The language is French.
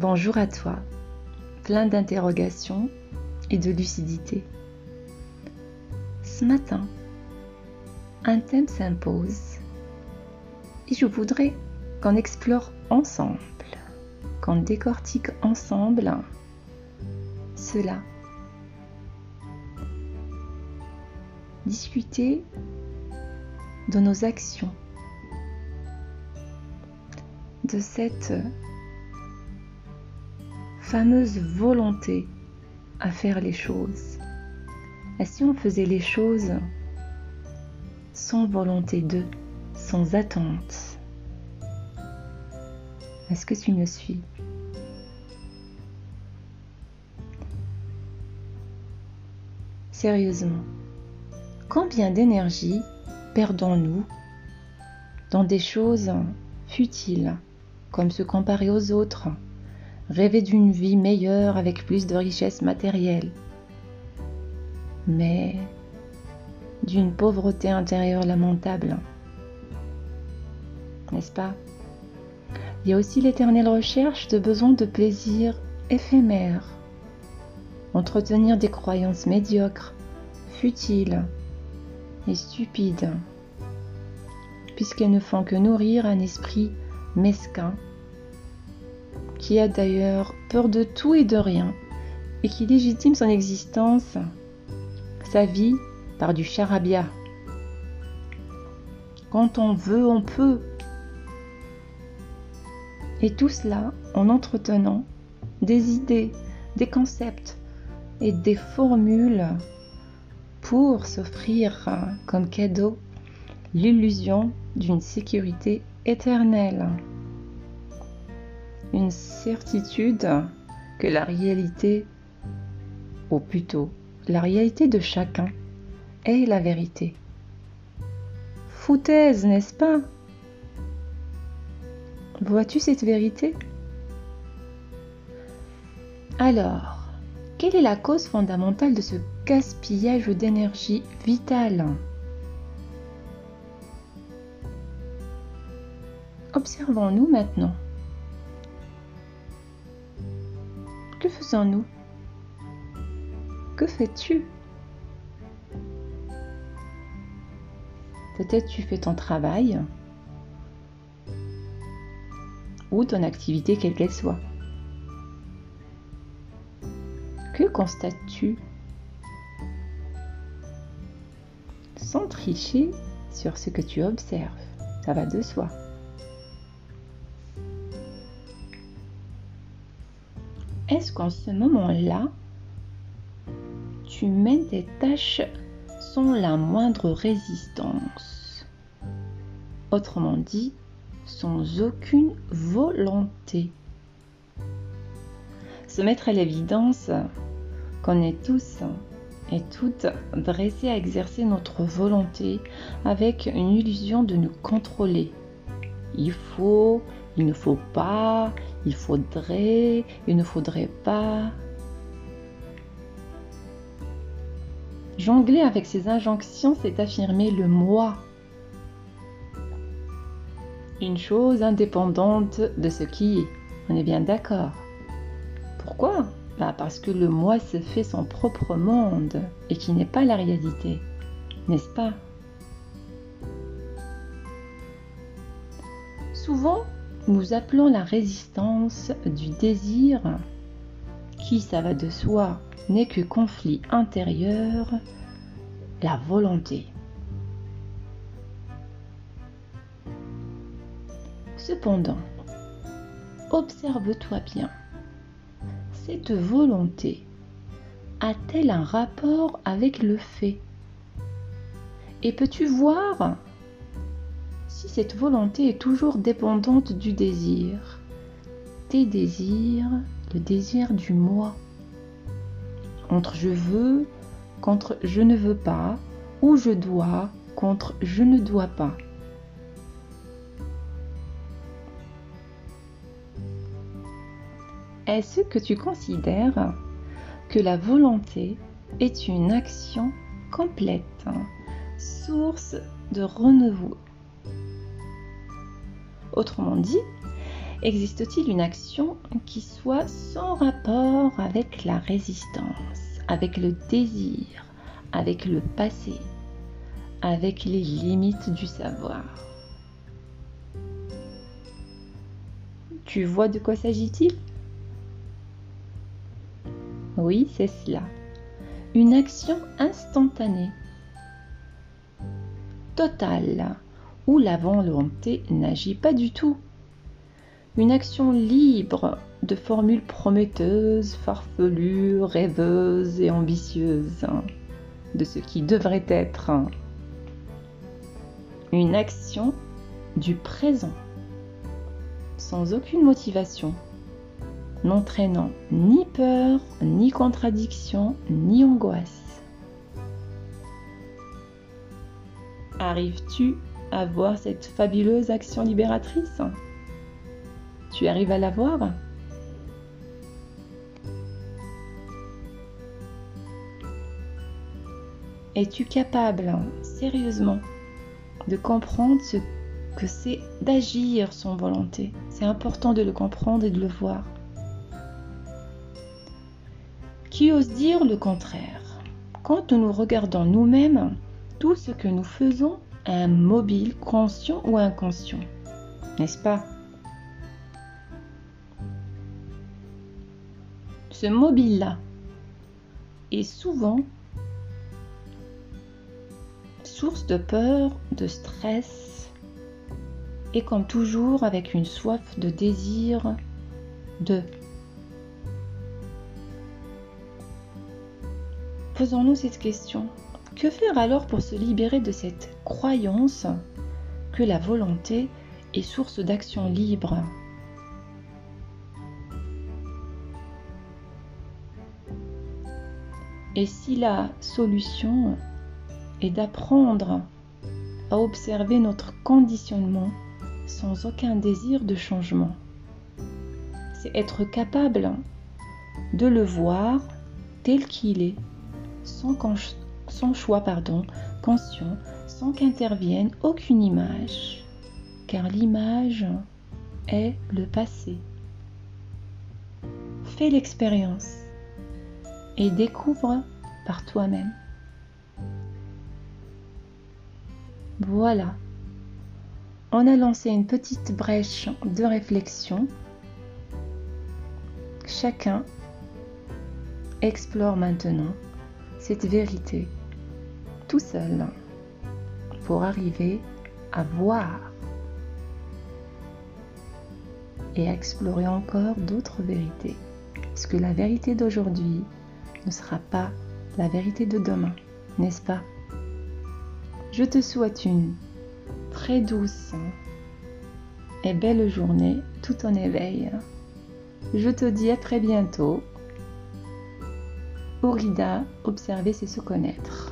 Bonjour à toi, plein d'interrogations et de lucidité. Ce matin, un thème s'impose et je voudrais qu'on explore ensemble, qu'on décortique ensemble cela. Discuter de nos actions, de cette fameuse volonté à faire les choses. Et si on faisait les choses sans volonté d'eux, sans attente? Est-ce que tu me suis? Sérieusement, combien d'énergie perdons-nous dans des choses futiles, comme se comparer aux autres, rêver d'une vie meilleure avec plus de richesses matérielles, mais d'une pauvreté intérieure lamentable. N'est-ce pas? Il y a aussi l'éternelle recherche de besoins de plaisir éphémères, entretenir des croyances médiocres, futiles et stupides, puisqu'elles ne font que nourrir un esprit mesquin qui a d'ailleurs peur de tout et de rien, et qui légitime son existence, sa vie, par du charabia. Quand on veut, on peut. Et tout cela en entretenant des idées, des concepts et des formules pour s'offrir comme cadeau l'illusion d'une sécurité éternelle une certitude que la réalité, ou plutôt la réalité de chacun, est la vérité. Foutaise, n'est-ce pas? Vois-tu cette vérité? Alors, quelle est la cause fondamentale de ce gaspillage d'énergie vitale? Observons-nous maintenant. Que faisons-nous Que fais-tu? Peut-être tu fais ton travail ou ton activité quelle qu'elle soit. Que constates-tu? Sans tricher sur ce que tu observes, ça va de soi. Est-ce qu'en ce moment-là, tu mènes tes tâches sans la moindre résistance? Autrement dit, sans aucune volonté. Se mettre à l'évidence qu'on est tous et toutes dressés à exercer notre volonté avec une illusion de nous contrôler. Il faut, il ne faut pas, il faudrait, il ne faudrait pas. Jongler avec ces injonctions, c'est affirmer le moi. Une chose indépendante de ce qui est. On est bien d'accord. Pourquoi? Bah Parce que le moi se fait son propre monde et qui n'est pas la réalité. N'est-ce pas? Souvent, nous appelons la résistance du désir, qui, ça va de soi, n'est que conflit intérieur, la volonté. Cependant, observe-toi bien. Cette volonté a-t-elle un rapport avec le fait? Et peux-tu voir cette volonté est toujours dépendante du désir, tes désirs, le désir du moi, entre je veux contre je ne veux pas, ou je dois contre je ne dois pas. Est-ce que tu considères que la volonté est une action complète, source de renouveau? Autrement dit, Existe-t-il une action qui soit sans rapport avec la résistance, avec le désir, avec le passé, avec les limites du savoir? Tu vois de quoi s'agit-il? Oui, c'est cela. Une action instantanée, totale, où la volonté n'agit pas du tout. Une action libre de formules prometteuses, farfelues, rêveuses et ambitieuses, de ce qui devrait être. Une action du présent sans aucune motivation, n'entraînant ni peur, ni contradiction, ni angoisse. Arrives-tu à voir cette fabuleuse action libératrice Tu arrives à la voir? Es-tu capable, sérieusement, de comprendre ce que c'est d'agir sans volonté? C'est important de le comprendre et de le voir. Qui ose dire le contraire? Quand nous regardons nous-mêmes, tout ce que nous faisons un mobile conscient ou inconscient, n'est-ce pas? Ce mobile-là est souvent source de peur, de stress, et comme toujours avec une soif de désir de. Faisons-nous cette question. Que faire alors pour se libérer de cette croyance que la volonté est source d'action libre? Et si la solution est d'apprendre à observer notre conditionnement sans aucun désir de changement? C'est être capable de le voir tel qu'il est, sans, sans choix pardon, conscient, sans qu'intervienne aucune image, car l'image est le passé. Fais l'expérience et découvre par toi-même. Voilà, on a lancé une petite brèche de réflexion. Chacun explore maintenant cette vérité tout seul pour arriver à voir et à explorer encore d'autres vérités. Parce que la vérité d'aujourd'hui ne sera pas la vérité de demain, n'est-ce pas? Je te souhaite une très douce et belle journée tout en éveil. Je te dis à très bientôt. Orida, observer c'est se connaître.